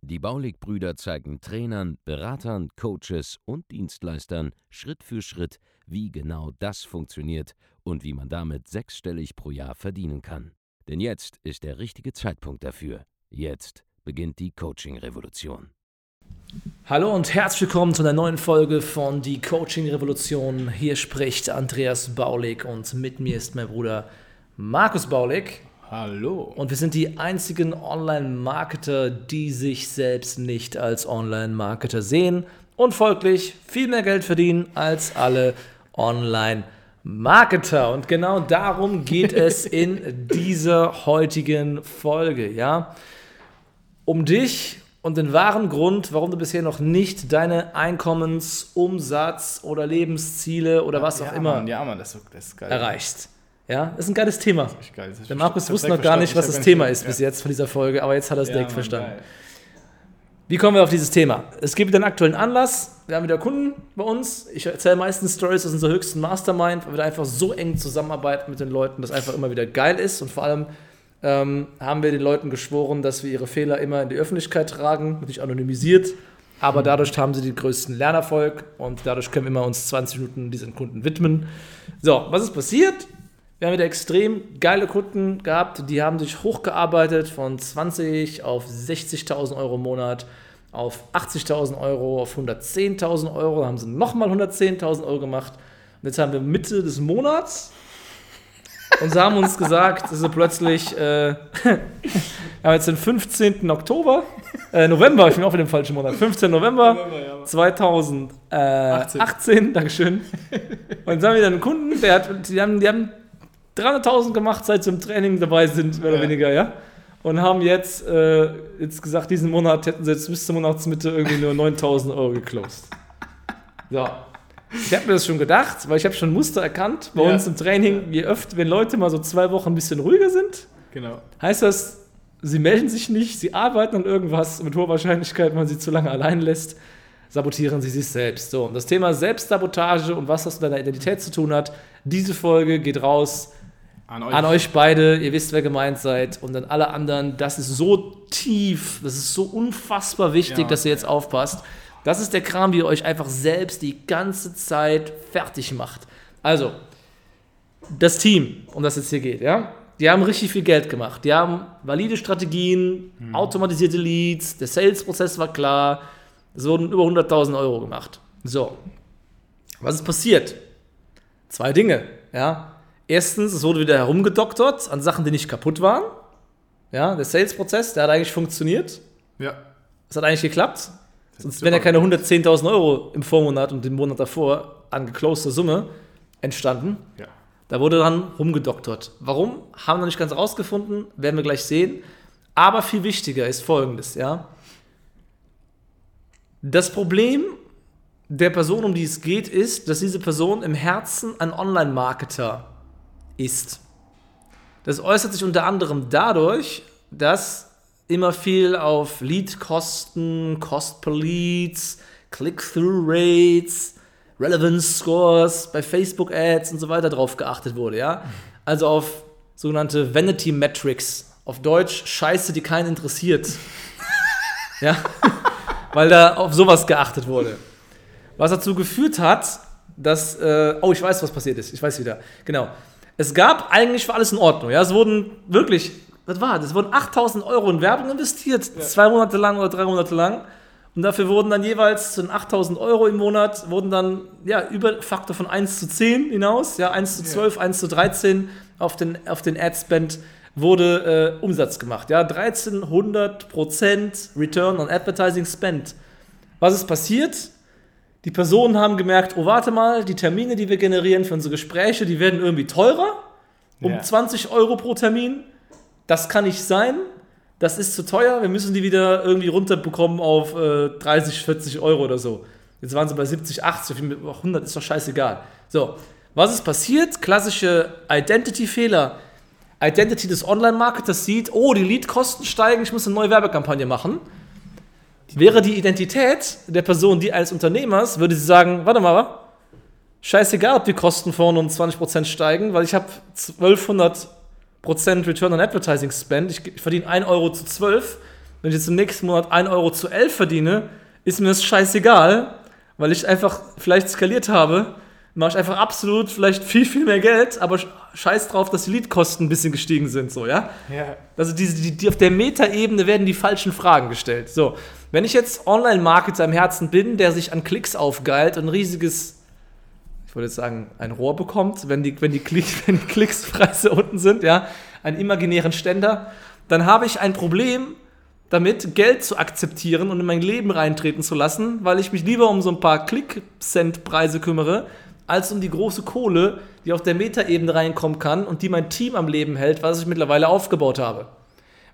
Die Baulig-Brüder zeigen Trainern, Beratern, Coaches und Dienstleistern Schritt für Schritt, wie genau das funktioniert und wie man damit sechsstellig pro Jahr verdienen kann. Denn jetzt ist der richtige Zeitpunkt dafür. Jetzt beginnt die Coaching-Revolution. Hallo und herzlich willkommen zu einer neuen Folge von Die Coaching Revolution. Hier spricht Andreas Baulig und mit mir ist mein Bruder Markus Baulig. Hallo. Und wir sind die einzigen Online-Marketer, die sich selbst nicht als Online-Marketer sehen und folglich viel mehr Geld verdienen als alle Online-Marketer. Und genau darum geht es in dieser heutigen Folge, ja? Um dich und den wahren Grund, warum du bisher noch nicht deine Einkommens-, Umsatz- oder Lebensziele oder was ja, auch immer Mann, ja, Mann, das das erreichst. Ja, das ist ein geiles Thema. Geil. Der Markus wusste noch gar nicht, was das. Thema ist hab bis ja. jetzt von dieser Folge, aber jetzt hat er es Ja, direkt Mann, verstanden. geil. Wie kommen wir auf dieses Thema? Es gibt wieder einen aktuellen Anlass. Wir haben wieder Kunden bei uns. Ich erzähle meistens Stories aus unserer höchsten Mastermind, weil wir da einfach so eng zusammenarbeiten mit den Leuten, dass einfach immer wieder geil ist. Und vor allem ähm, haben wir den Leuten geschworen, dass wir ihre Fehler immer in die Öffentlichkeit tragen, natürlich anonymisiert. Aber dadurch haben sie den größten Lernerfolg und dadurch können wir immer uns 20 Minuten diesen Kunden widmen. So, was ist passiert? Wir haben wieder extrem geile Kunden gehabt, die haben sich hochgearbeitet von 20 auf 60.000 Euro im Monat, auf 80.000 Euro, auf 110.000 Euro, dann haben sie nochmal 110.000 Euro gemacht. Und jetzt haben wir Mitte des Monats und sie haben uns gesagt, dass sie plötzlich, äh, wir haben jetzt den 15. Oktober, äh, November, ich bin auch in dem falschen Monat, 15. November 2018, Dankeschön. Und jetzt haben wir wieder einen Kunden, der hat, die haben, die haben 300.000 gemacht, seit sie im Training dabei sind, mehr oder Ja. weniger, ja. Und haben jetzt, äh, jetzt gesagt, diesen Monat hätten sie jetzt bis zur Monatsmitte irgendwie nur 9.000 Euro geclosed. So. Ich habe mir das schon gedacht, weil ich habe schon Muster erkannt bei Ja. uns im Training. Je öfter, wenn Leute mal so zwei Wochen ein bisschen ruhiger sind, Genau. heißt das, sie melden sich nicht, sie arbeiten an irgendwas mit hoher Wahrscheinlichkeit, wenn man sie zu lange allein lässt, sabotieren sie sich selbst. So, und das Thema Selbstsabotage und was das mit deiner Identität zu tun hat, diese Folge geht raus An euch. an euch beide, ihr wisst, wer gemeint seid, und an alle anderen, das ist so tief, das ist so unfassbar wichtig, Ja. dass ihr jetzt aufpasst. Das ist der Kram, wie ihr euch einfach selbst die ganze Zeit fertig macht. Also, das Team, um das jetzt hier geht, ja, die haben richtig viel Geld gemacht. Die haben valide Strategien, automatisierte Leads, der Sales-Prozess war klar, es wurden über 100.000 Euro gemacht. So, was ist passiert? Zwei Dinge, ja. Erstens, es wurde wieder herumgedoktert an Sachen, die nicht kaputt waren. Ja, der Sales-Prozess, der hat eigentlich funktioniert. Ja. Es hat eigentlich geklappt. Sonst wären ja keine 110.000 Euro im Vormonat und im Monat davor an gecloster Summe entstanden. Ja. Da wurde dann rumgedoktert. Warum? Haben wir noch nicht ganz rausgefunden, werden wir gleich sehen. Aber viel wichtiger ist folgendes, ja. Das Problem der Person, um die es geht, ist, dass diese Person im Herzen ein Online-Marketer ist. Das äußert sich unter anderem dadurch, dass immer viel auf Lead-Kosten, Cost per Leads, Click-Through-Rates, Relevance Scores bei Facebook-Ads und so weiter drauf geachtet wurde, ja. Also auf sogenannte Vanity Metrics. Auf Deutsch Scheiße, die keinen interessiert. ja. Weil da auf sowas geachtet wurde. Was dazu geführt hat, dass, äh, oh, ich weiß, was passiert ist. Ich weiß wieder. Genau. Es gab eigentlich für alles in Ordnung. Ja, es wurden wirklich, was war das? Es wurden 8000 Euro in Werbung investiert, zwei Monate lang oder drei Monate lang. Und dafür wurden dann jeweils zu den 8000 Euro im Monat, wurden dann, ja, über Faktor von 1 zu 10 hinaus, ja, 1 zu 12, 1 zu 13 auf den, auf den Ad-Spend wurde äh, Umsatz gemacht. Ja, 1300% Return on Advertising Spend. Was ist passiert? Die Personen haben gemerkt, oh, warte mal, die Termine, die wir generieren für unsere Gespräche, die werden irgendwie teurer. Um Ja. 20 Euro pro Termin. Das kann nicht sein. Das ist zu teuer. Wir müssen die wieder irgendwie runterbekommen auf äh, 30, 40 Euro oder so. Jetzt waren sie bei 70, 80, auf 100 ist doch scheißegal. So, Was ist passiert? Klassische Identity-Fehler. Identity des Online-Marketers sieht, oh, die Lead-Kosten steigen, ich muss eine neue Werbekampagne machen. Wäre die Identität der Person, die eines Unternehmers, würde sie sagen, warte mal, scheißegal, ob die Kosten vorne um 20% steigen, weil ich habe 1200% Return on Advertising Spend, ich, ich verdiene 1 Euro zu 12, wenn ich jetzt im nächsten Monat 1 Euro zu 11 verdiene, ist mir das scheißegal, weil ich einfach vielleicht skaliert habe, mache ich einfach absolut vielleicht viel, viel mehr Geld, aber scheiß drauf, dass die Leadkosten ein bisschen gestiegen sind, so, ja? Ja. Also diese, die, die auf der Metaebene werden die falschen Fragen gestellt. So, wenn ich jetzt Online-Marketer im Herzen bin, der sich an Klicks aufgeilt und ein riesiges, ich würde jetzt sagen, ein Rohr bekommt, wenn die, wenn die, Klick, wenn die Klickspreise unten sind, ja, einen imaginären Ständer, dann habe ich ein Problem damit, Geld zu akzeptieren und in mein Leben reintreten zu lassen, weil ich mich lieber um so ein paar Klick-Cent-Preise kümmere, als um die große Kohle, die auf der Metaebene reinkommen kann und die mein Team am Leben hält, was ich mittlerweile aufgebaut habe.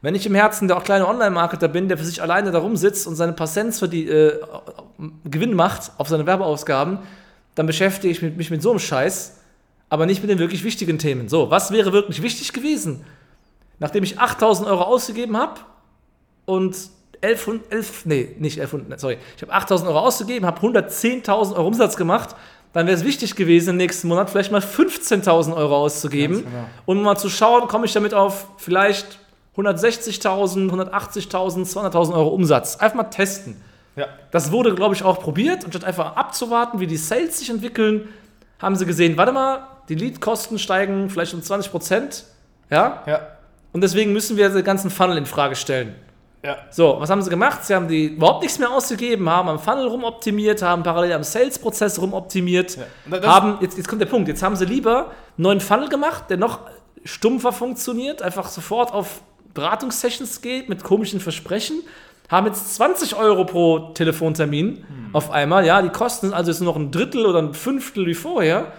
Wenn ich im Herzen der auch kleine Online-Marketer bin, der für sich alleine da rumsitzt und seine Cents für die äh, Gewinn macht auf seine Werbeausgaben, dann beschäftige ich mich mit so einem Scheiß, aber nicht mit den wirklich wichtigen Themen. So, was wäre wirklich wichtig gewesen? Nachdem ich 8000 Euro ausgegeben habe und 11, 11 nee, nicht 1100, sorry, ich habe 8000 Euro ausgegeben, habe 110.000 Euro Umsatz gemacht dann wäre es wichtig gewesen, im nächsten Monat vielleicht mal 15.000 Euro auszugeben genau. und mal zu schauen, komme ich damit auf vielleicht 160.000, 180.000, 200.000 Euro Umsatz. Einfach mal testen. Ja. Das wurde, glaube ich, auch probiert und statt einfach abzuwarten, wie die Sales sich entwickeln, haben sie gesehen, warte mal, die Leadkosten steigen vielleicht um 20 Prozent. Ja? Ja. Und deswegen müssen wir den ganzen Funnel in Frage stellen. Ja. So, was haben sie gemacht? Sie haben die überhaupt nichts mehr ausgegeben, haben am Funnel rumoptimiert, haben parallel am Sales-Prozess rumoptimiert, Ja. Haben, jetzt, jetzt kommt der Punkt, jetzt haben sie lieber einen neuen Funnel gemacht, der noch stumpfer funktioniert, einfach sofort auf Beratungssessions geht mit komischen Versprechen, haben jetzt 20 Euro pro Telefontermin auf einmal, ja, die kosten sind also jetzt nur noch ein Drittel oder ein Fünftel wie vorher,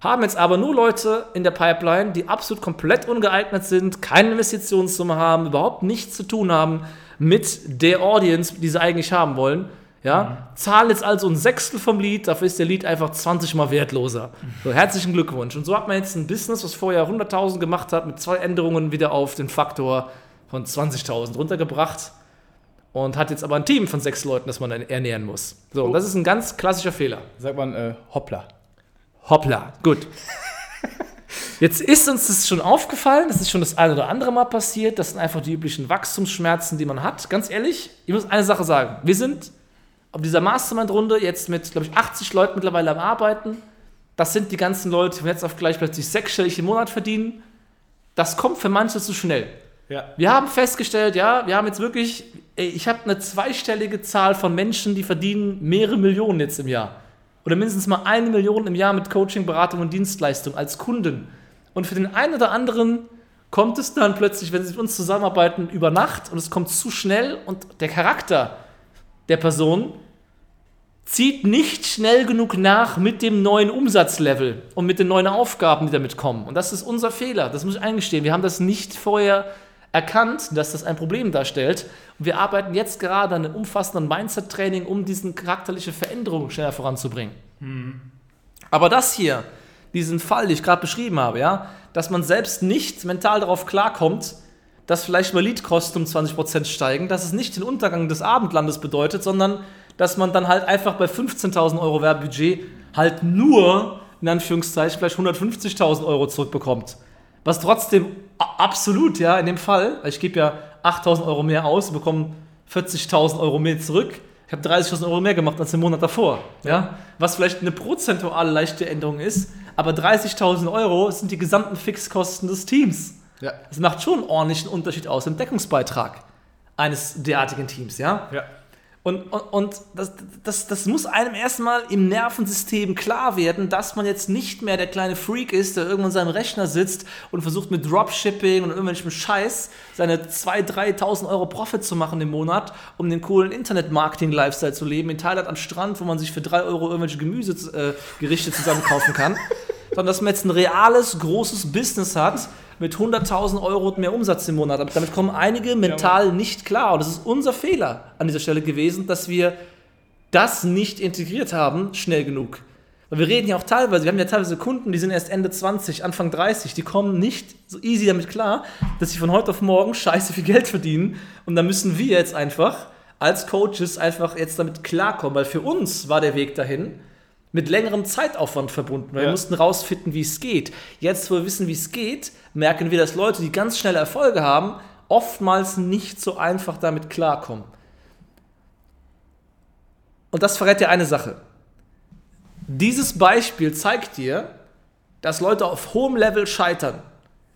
haben jetzt aber nur Leute in der Pipeline, die absolut komplett ungeeignet sind, keine Investitionssumme haben, überhaupt nichts zu tun haben mit der Audience, die sie eigentlich haben wollen. Ja, zahlen jetzt also ein Sechstel vom Lead, dafür ist der Lead einfach 20 mal wertloser. So, herzlichen Glückwunsch. Und so hat man jetzt ein Business, was vorher 100.000 gemacht hat, mit zwei Änderungen wieder auf den Faktor von 20.000 runtergebracht und hat jetzt aber ein Team von sechs Leuten, das man ernähren muss. So, und das ist ein ganz klassischer Fehler. Sagt man äh, hoppla. Hoppla, gut. Jetzt ist uns das schon aufgefallen, das ist schon das eine oder andere Mal passiert. Das sind einfach die üblichen Wachstumsschmerzen, die man hat. Ganz ehrlich, ich muss eine Sache sagen. Wir sind auf dieser Mastermind-Runde jetzt mit, glaube ich, 80 Leuten mittlerweile am Arbeiten. Das sind die ganzen Leute, die von jetzt auf gleich plötzlich sechsstellig im Monat verdienen. Das kommt für manche zu schnell. Ja. Wir haben festgestellt, ja, wir haben jetzt wirklich, ey, ich habe eine zweistellige Zahl von Menschen, die verdienen mehrere Millionen jetzt im Jahr. Oder mindestens mal eine Million im Jahr mit Coaching, Beratung und Dienstleistung als Kunden. Und für den einen oder anderen kommt es dann plötzlich, wenn sie mit uns zusammenarbeiten, über Nacht und es kommt zu schnell und der Charakter der Person zieht nicht schnell genug nach mit dem neuen Umsatzlevel und mit den neuen Aufgaben, die damit kommen. Und das ist unser Fehler, das muss ich eingestehen. Wir haben das nicht vorher erkannt, dass das ein Problem darstellt. Und wir arbeiten jetzt gerade an einem umfassenden Mindset-Training, um diesen charakterliche Veränderung schneller voranzubringen. Aber das hier, diesen Fall, den ich gerade beschrieben habe, ja, dass man selbst nicht mental darauf klarkommt, dass vielleicht mal Leadkosten um 20% steigen, dass es nicht den Untergang des Abendlandes bedeutet, sondern dass man dann halt einfach bei 15.000 Euro Werbebudget halt nur, in Anführungszeichen, vielleicht 150.000 Euro zurückbekommt. Was trotzdem absolut, ja, in dem Fall, weil ich gebe ja 8.000 Euro mehr aus und bekomme 40.000 Euro mehr zurück. Ich habe 30.000 Euro mehr gemacht als im Monat davor. Ja? Was vielleicht eine prozentuale leichte Änderung ist, aber 30.000 Euro sind die gesamten Fixkosten des Teams. Ja. Das macht schon einen ordentlichen Unterschied aus im Deckungsbeitrag eines derartigen Teams, ja? Ja. Und, und, und das, das, das muss einem erstmal im Nervensystem klar werden, dass man jetzt nicht mehr der kleine Freak ist, der irgendwann an seinem Rechner sitzt und versucht mit Dropshipping und irgendwelchem Scheiß seine 2.000, 3.000 Euro Profit zu machen im Monat, um den coolen Internet-Marketing-Lifestyle zu leben, in Thailand am Strand, wo man sich für 3 Euro irgendwelche Gemüsegerichte äh, Gerichte zusammen kaufen kann. Sondern dass man jetzt ein reales, großes Business hat mit 100.000 Euro und mehr Umsatz im Monat. Damit kommen einige mental nicht klar. Und das ist unser Fehler an dieser Stelle gewesen, dass wir das nicht integriert haben, schnell genug. Weil wir reden ja auch teilweise, wir haben ja teilweise Kunden, die sind erst Ende 20, Anfang 30, die kommen nicht so easy damit klar, dass sie von heute auf morgen scheiße viel Geld verdienen. Und da müssen wir jetzt einfach als Coaches einfach jetzt damit klarkommen, weil für uns war der Weg dahin mit längerem Zeitaufwand verbunden. Weil Ja. Wir mussten rausfinden, wie es geht. Jetzt, wo wir wissen, wie es geht, merken wir, dass Leute, die ganz schnelle Erfolge haben, oftmals nicht so einfach damit klarkommen. Und das verrät dir eine Sache. Dieses Beispiel zeigt dir, dass Leute auf hohem Level scheitern.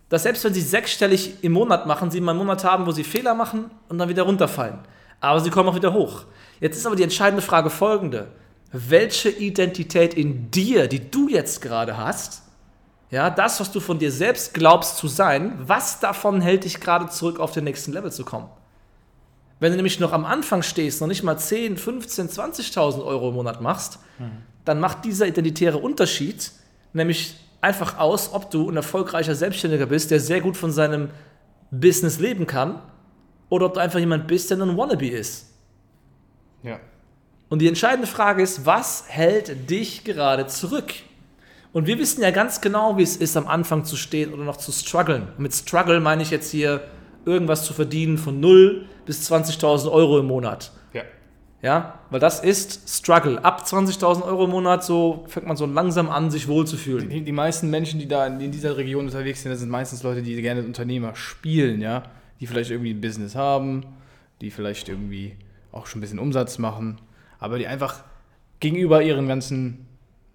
Dass selbst wenn sie sechsstellig im Monat machen, sie mal einen Monat haben, wo sie Fehler machen und dann wieder runterfallen. Aber sie kommen auch wieder hoch. Jetzt ist aber die entscheidende Frage folgende. Welche Identität in dir, die du jetzt gerade hast, ja, das, was du von dir selbst glaubst zu sein, was davon hält dich gerade zurück, auf den nächsten Level zu kommen? Wenn du nämlich noch am Anfang stehst, noch nicht mal 10, 15, 20.000 Euro im Monat machst, dann macht dieser identitäre Unterschied nämlich einfach aus, ob du ein erfolgreicher Selbstständiger bist, der sehr gut von seinem Business leben kann, oder ob du einfach jemand bist, der nur ein Wannabe ist. Ja. Und die entscheidende Frage ist, was hält dich gerade zurück? Und wir wissen ja ganz genau, wie es ist, am Anfang zu stehen oder noch zu strugglen. Und mit Struggle meine ich jetzt hier irgendwas zu verdienen von 0 bis 20.000 Euro im Monat. Ja. Ja, weil das ist Struggle. Ab 20.000 Euro im Monat so fängt man so langsam an, sich wohlzufühlen. Die, die meisten Menschen, die da in, in dieser Region unterwegs sind, das sind meistens Leute, die gerne Unternehmer spielen, ja. Die vielleicht irgendwie ein Business haben, die vielleicht irgendwie auch schon ein bisschen Umsatz machen, aber die einfach gegenüber ihren ganzen,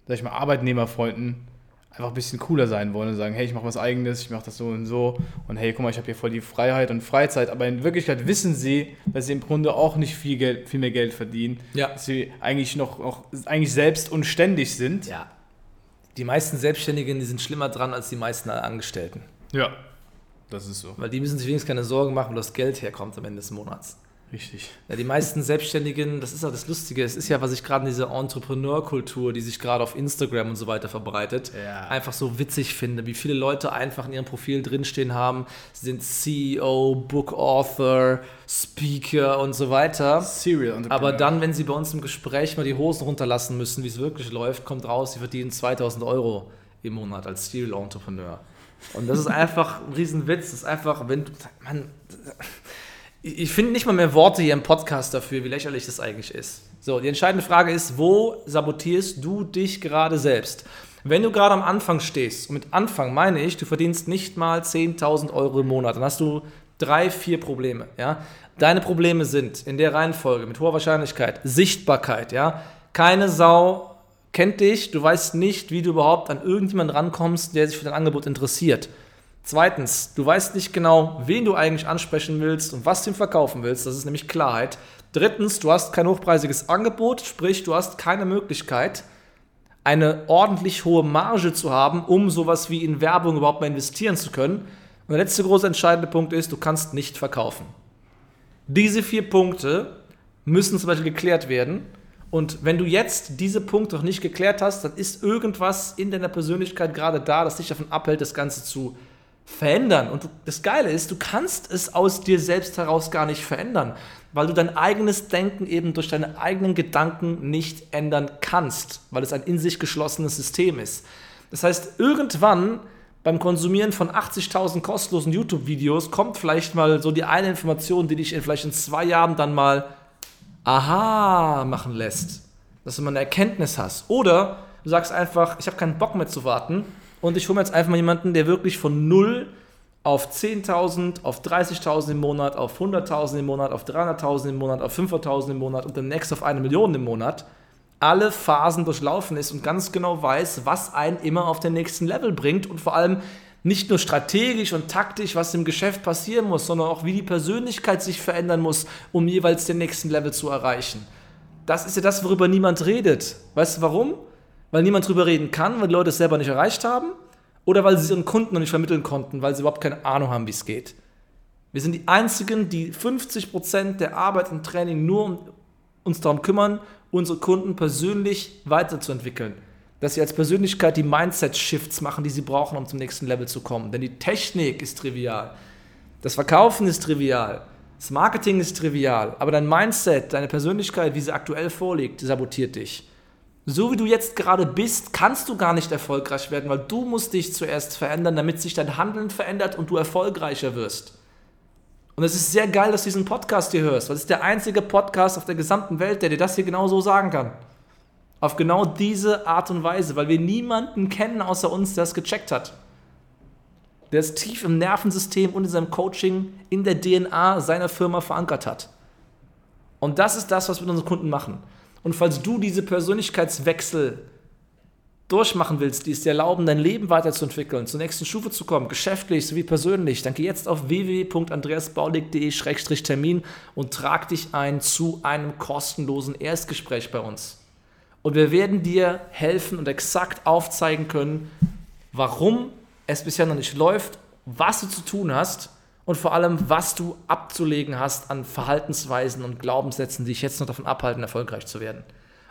sag ich mal, Arbeitnehmerfreunden einfach ein bisschen cooler sein wollen und sagen, hey, ich mache was eigenes, ich mache das so und so und hey, guck mal, ich habe hier voll die Freiheit und Freizeit, aber in Wirklichkeit wissen sie, dass sie im Grunde auch nicht viel Geld, viel mehr Geld verdienen, Ja. dass sie eigentlich noch, noch eigentlich selbst und ständig sind. Ja. Die meisten Selbstständigen, die sind schlimmer dran als die meisten Angestellten. Ja, das ist so. Weil die müssen sich wenigstens keine Sorgen machen, wo das Geld herkommt am Ende des Monats. Richtig. Ja, die meisten Selbstständigen, das ist auch das Lustige, es ist ja, was ich gerade in dieser Entrepreneur-Kultur, die sich gerade auf Instagram und so weiter verbreitet, Ja. einfach so witzig finde, wie viele Leute einfach in ihrem Profil drinstehen haben, sie sind CEO, Book Author, Speaker und so weiter. Serial Entrepreneur. Aber dann, wenn sie bei uns im Gespräch mal die Hosen runterlassen müssen, wie es wirklich läuft, kommt raus, sie verdienen 2000 Euro im Monat als Serial Entrepreneur. Und das ist einfach ein Riesenwitz. Das ist einfach, wenn du, man, ich finde nicht mal mehr Worte hier im Podcast dafür, wie lächerlich das eigentlich ist. So, die entscheidende Frage ist, wo sabotierst du dich gerade selbst? Wenn du gerade am Anfang stehst, und mit Anfang meine ich, du verdienst nicht mal 10.000 Euro im Monat, dann hast du drei, vier Probleme. Ja? Deine Probleme sind in der Reihenfolge mit hoher Wahrscheinlichkeit Sichtbarkeit. Ja? Keine Sau kennt dich, du weißt nicht, wie du überhaupt an irgendjemanden rankommst, der sich für dein Angebot interessiert. Zweitens, du weißt nicht genau, wen du eigentlich ansprechen willst und was du ihm verkaufen willst. Das ist nämlich Klarheit. Drittens, du hast kein hochpreisiges Angebot, sprich, du hast keine Möglichkeit, eine ordentlich hohe Marge zu haben, um sowas wie in Werbung überhaupt mal investieren zu können. Und der letzte große entscheidende Punkt ist, du kannst nicht verkaufen. Diese vier Punkte müssen zum Beispiel geklärt werden. Und wenn du jetzt diese Punkte noch nicht geklärt hast, dann ist irgendwas in deiner Persönlichkeit gerade da, das dich davon abhält, das Ganze zu verändern. Und du, das Geile ist, du kannst es aus dir selbst heraus gar nicht verändern, weil du dein eigenes Denken eben durch deine eigenen Gedanken nicht ändern kannst, weil es ein in sich geschlossenes System ist. Das heißt, irgendwann beim Konsumieren von 80.000 kostenlosen YouTube-Videos kommt vielleicht mal so die eine Information, die dich in vielleicht in zwei Jahren dann mal aha machen lässt, dass du mal eine Erkenntnis hast. Oder du sagst einfach, ich habe keinen Bock mehr zu warten und ich hole mir jetzt einfach mal jemanden, der wirklich von 0 auf 10.000, auf 30.000 im Monat, auf 100.000 im Monat, auf 300.000 im Monat, auf 500.000 im Monat und demnächst auf eine Million im Monat alle Phasen durchlaufen ist und ganz genau weiß, was einen immer auf den nächsten Level bringt und vor allem nicht nur strategisch und taktisch, was im Geschäft passieren muss, sondern auch wie die Persönlichkeit sich verändern muss, um jeweils den nächsten Level zu erreichen. Das ist ja das, worüber niemand redet. Weißt du warum? Weil niemand drüber reden kann, weil die Leute es selber nicht erreicht haben oder weil sie es ihren Kunden noch nicht vermitteln konnten, weil sie überhaupt keine Ahnung haben, wie es geht. Wir sind die Einzigen, die 50% der Arbeit und Training nur um uns darum kümmern, unsere Kunden persönlich weiterzuentwickeln. Dass sie als Persönlichkeit die Mindset-Shifts machen, die sie brauchen, um zum nächsten Level zu kommen. Denn die Technik ist trivial. Das Verkaufen ist trivial. Das Marketing ist trivial. Aber dein Mindset, deine Persönlichkeit, wie sie aktuell vorliegt, sabotiert dich. So wie du jetzt gerade bist, kannst du gar nicht erfolgreich werden, weil du musst dich zuerst verändern, damit sich dein Handeln verändert und du erfolgreicher wirst. Und es ist sehr geil, dass du diesen Podcast hier hörst, weil es ist der einzige Podcast auf der gesamten Welt, der dir das hier genau so sagen kann. Auf genau diese Art und Weise, weil wir niemanden kennen außer uns, der es gecheckt hat. Der es tief im Nervensystem und in seinem Coaching in der DNA seiner Firma verankert hat. Und das ist das, was wir mit unseren Kunden machen. Und falls du diese Persönlichkeitswechsel durchmachen willst, die es dir erlauben, dein Leben weiterzuentwickeln, zur nächsten Stufe zu kommen, geschäftlich sowie persönlich, dann geh jetzt auf www.andreasbaulig.de-termin und trag dich ein zu einem kostenlosen Erstgespräch bei uns. Und wir werden dir helfen und exakt aufzeigen können, warum es bisher noch nicht läuft, was du zu tun hast und vor allem, was du abzulegen hast an Verhaltensweisen und Glaubenssätzen, die dich jetzt noch davon abhalten, erfolgreich zu werden.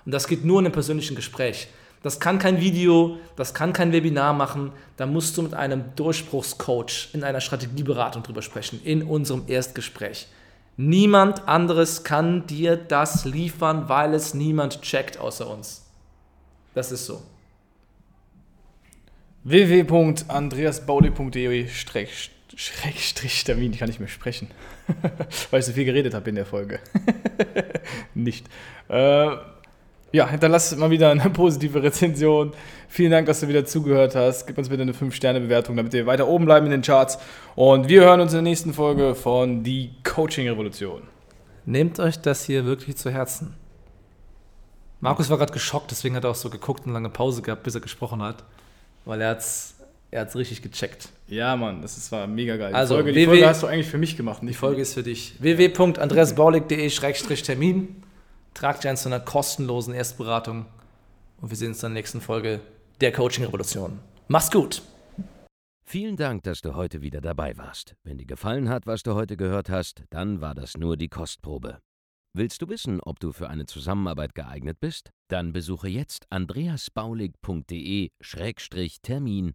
Und das geht nur in einem persönlichen Gespräch. Das kann kein Video, das kann kein Webinar machen. Da musst du mit einem Durchbruchscoach in einer Strategieberatung drüber sprechen, in unserem Erstgespräch. Niemand anderes kann dir das liefern, weil es niemand checkt außer uns. Das ist so. www.andreasbaulig.de Schrägstrich Termin, ich kann nicht mehr sprechen, weil ich so viel geredet habe in der Folge. nicht. Äh, ja, hinterlass mal wieder eine positive Rezension. Vielen Dank, dass du wieder zugehört hast. Gib uns bitte eine 5-Sterne-Bewertung, damit wir weiter oben bleiben in den Charts. Und wir hören uns in der nächsten Folge von Die Coaching-Revolution. Nehmt euch das hier wirklich zu Herzen. Markus war gerade geschockt, deswegen hat er auch so geguckt und lange Pause gehabt, bis er gesprochen hat. Weil er hat's, er hat's richtig gecheckt. Ja, Mann, das ist, war mega geil. Also, die, Folge, die Folge hast du eigentlich für mich gemacht. Die Folge ist für dich. www.andreasbaulig.de-termin. Trag dich ein zu einer kostenlosen Erstberatung und wir sehen uns in der nächsten Folge der Coaching Revolution. Mach's gut! Vielen Dank, dass du heute wieder dabei warst. Wenn dir gefallen hat, was du heute gehört hast, dann war das nur die Kostprobe. Willst du wissen, ob du für eine Zusammenarbeit geeignet bist? Dann besuche jetzt andreasbaulig.de-termin